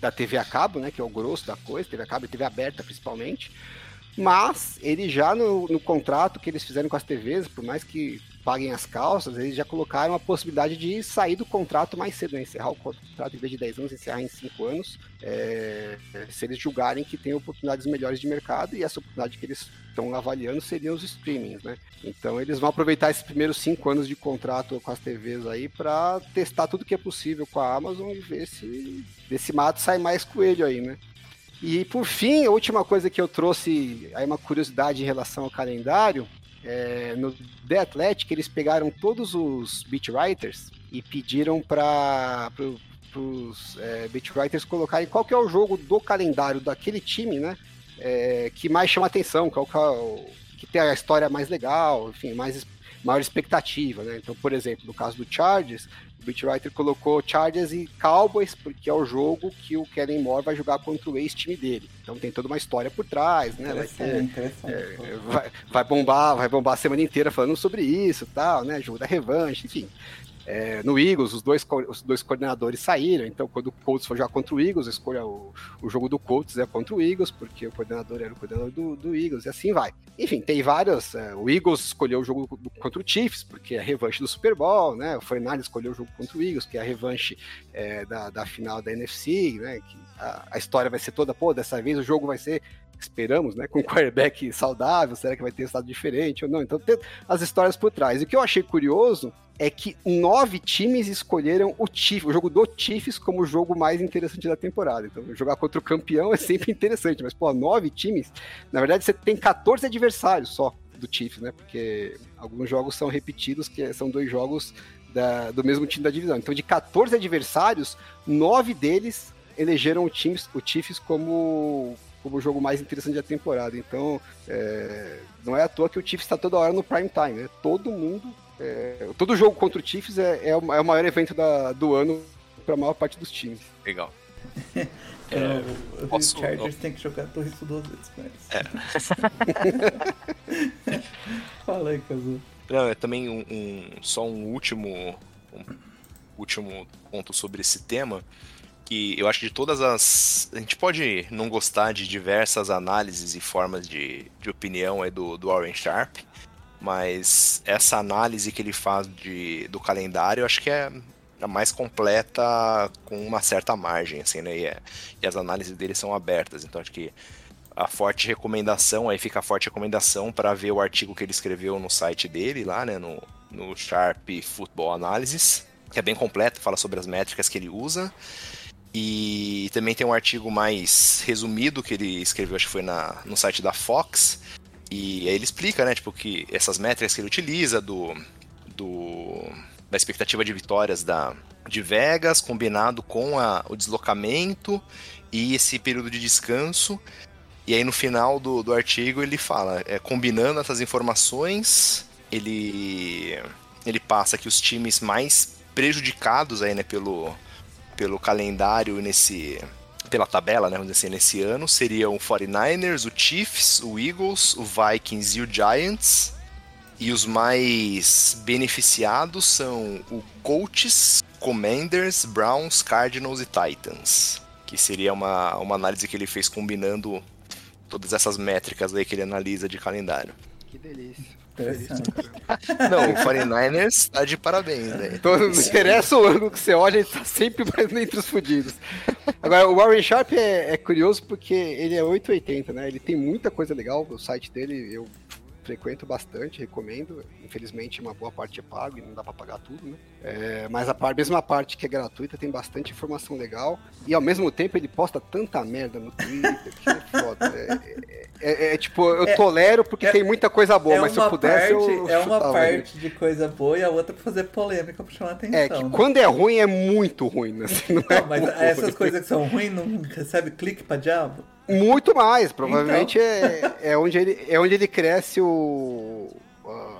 da TV a cabo, né, que é o grosso da coisa, TV a cabo e TV aberta principalmente, Mas ele já no, no contrato que eles fizeram com as TVs, por mais que paguem as calças, eles já colocaram a possibilidade de sair do contrato mais cedo, né? encerrar o contrato em vez de 10 anos, encerrar em 5 anos, é, se eles julgarem que tem oportunidades melhores de mercado, e essa oportunidade que eles estão avaliando seriam os streamings, né? Então eles vão aproveitar esses primeiros 5 anos de contrato com as TVs aí para testar tudo que é possível com a Amazon e ver se desse mato sai mais coelho aí, né? E por fim, a última coisa que eu trouxe, aí uma curiosidade em relação ao calendário, é, no The Athletic eles pegaram todos os beat writers e pediram para pro, os é, beat writers colocarem qual que é o jogo do calendário daquele time, né? É, que mais chama atenção, qual que, é o, que tem a história mais legal, enfim, mais maior expectativa, né? Então, por exemplo, no caso do Chargers, o Beatwriter colocou Chargers e Cowboys, porque é o jogo que o Kellen Moore vai jogar contra o ex-time dele. Então tem toda uma história por trás, né? Vai, ter, é, vai, vai, bombar, vai bombar a semana inteira falando sobre isso tal, né? Jogo da revanche, enfim. É, no Eagles, os dois, os dois coordenadores saíram, então quando o Colts for jogar contra o Eagles, escolha o, o jogo do Colts é contra o Eagles, porque o coordenador era o coordenador do, do Eagles, e assim vai. Enfim, tem vários. É, o Eagles escolheu o jogo contra o Chiefs, porque é a revanche do Super Bowl, né? O Fernandes escolheu o jogo contra o Eagles, que é a revanche é, da, da final da NFC, né? Que a, a história vai ser toda, pô, dessa vez o jogo vai ser esperamos, né? Com o quarterback saudável, será que vai ter estado diferente ou não? Então tem as histórias por trás. E o que eu achei curioso é que nove times escolheram o Chiefs, o jogo do Chiefs como o jogo mais interessante da temporada. Então, jogar contra o campeão é sempre interessante, mas, pô, nove times, na verdade, você tem 14 adversários só do Chiefs, né? Porque alguns jogos são repetidos, que são dois jogos da, do mesmo time da divisão. Então, de 14 adversários, nove deles elegeram o, Chiefs, o Chiefs como como o jogo mais interessante da temporada. Então, é, não é à toa que o Chiefs está toda hora no prime time, né? Todo mundo é, todo jogo contra o Chiefs é, é, o, é o maior evento da, do ano para a maior parte dos times. Legal. é, o posso, Chargers tem que jogar por isso duas vezes com eles. É. Fala aí, Cazu. Não, é também um, um, só um último, um último ponto sobre esse tema que eu acho que de todas as. A gente pode não gostar de diversas análises e formas de, de opinião aí do, do Warren Sharp, mas essa análise que ele faz de, do calendário, acho que é a mais completa com uma certa margem, assim, né? E, é, e as análises dele são abertas, então acho que a forte recomendação, aí fica a forte recomendação para ver o artigo que ele escreveu no site dele, lá, né, no, no Sharp Football Analysis, que é bem completo, fala sobre as métricas que ele usa. E também tem um artigo mais resumido que ele escreveu, acho que foi na, no site da Fox, e aí ele explica, né, tipo, que essas métricas que ele utiliza do, do da expectativa de vitórias da, de Vegas, combinado com a, o deslocamento e esse período de descanso. E aí no final do, do artigo ele fala, é, combinando essas informações, ele, ele passa que os times mais prejudicados aí, né, pelo, pelo calendário nesse pela tabela, né, vamos dizer assim, nesse ano, seriam o 49ers, o Chiefs, o Eagles, o Vikings e o Giants. E os mais beneficiados são o Colts, Commanders, Browns, Cardinals e Titans. Que seria uma, uma análise que ele fez combinando todas essas métricas aí que ele analisa de calendário. Que delícia. Não, o 49ers tá de parabéns, né? Então, não interessa o ângulo que você olha, ele tá sempre entre os fodidos. Agora, o Warren Sharp é, é, curioso porque ele é 880, né? Ele tem muita coisa legal, o site dele eu frequento bastante, recomendo. Infelizmente, uma boa parte é pago e não dá para pagar tudo, né? É, mas a par, mesma parte que é gratuita tem bastante informação legal. E ao mesmo tempo ele posta tanta merda no Twitter que é foda. É, é, é, é tipo, eu é, tolero porque tem muita coisa boa, mas se eu pudesse. Parte, eu é uma parte de coisa boa e a outra pra fazer polêmica pra chamar atenção. É que né? quando é ruim é muito ruim, né? Assim, não, não mas essas coisas que são ruins não recebe clique pra diabo? Muito mais, provavelmente então... é, é, onde ele, é onde ele cresce o,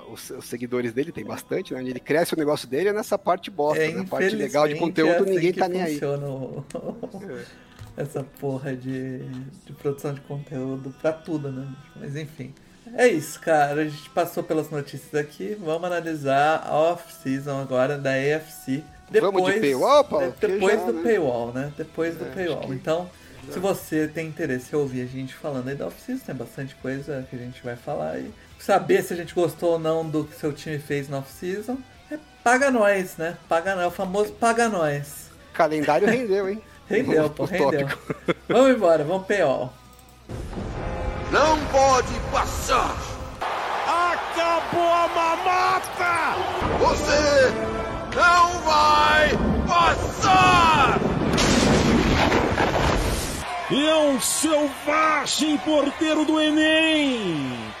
os, os, seguidores dele, tem bastante, né? Onde ele cresce o negócio dele é nessa parte bosta, é, né? parte legal de conteúdo, é assim ninguém tá nem aí. O... Essa porra de, de produção de conteúdo pra tudo, né? Mas enfim. É isso, cara. A gente passou pelas notícias aqui. Vamos analisar a off-season agora da AFC. Depois, Vamos de paywall, Paulo? Depois já, do né? paywall, né? Depois do é, paywall. Que... Então, Se você tem interesse em ouvir a gente falando aí da off-season, tem bastante coisa que a gente vai falar e saber se a gente gostou ou não do que seu time fez na off-season, é paga nós, né? Paga nós, o famoso paga nós. Calendário rendeu, hein? rendeu, pô, rendeu. Vamos embora, vamos PO. Não pode passar! Acabou a mamata! Você não vai passar! É um selvagem porteiro do Enem!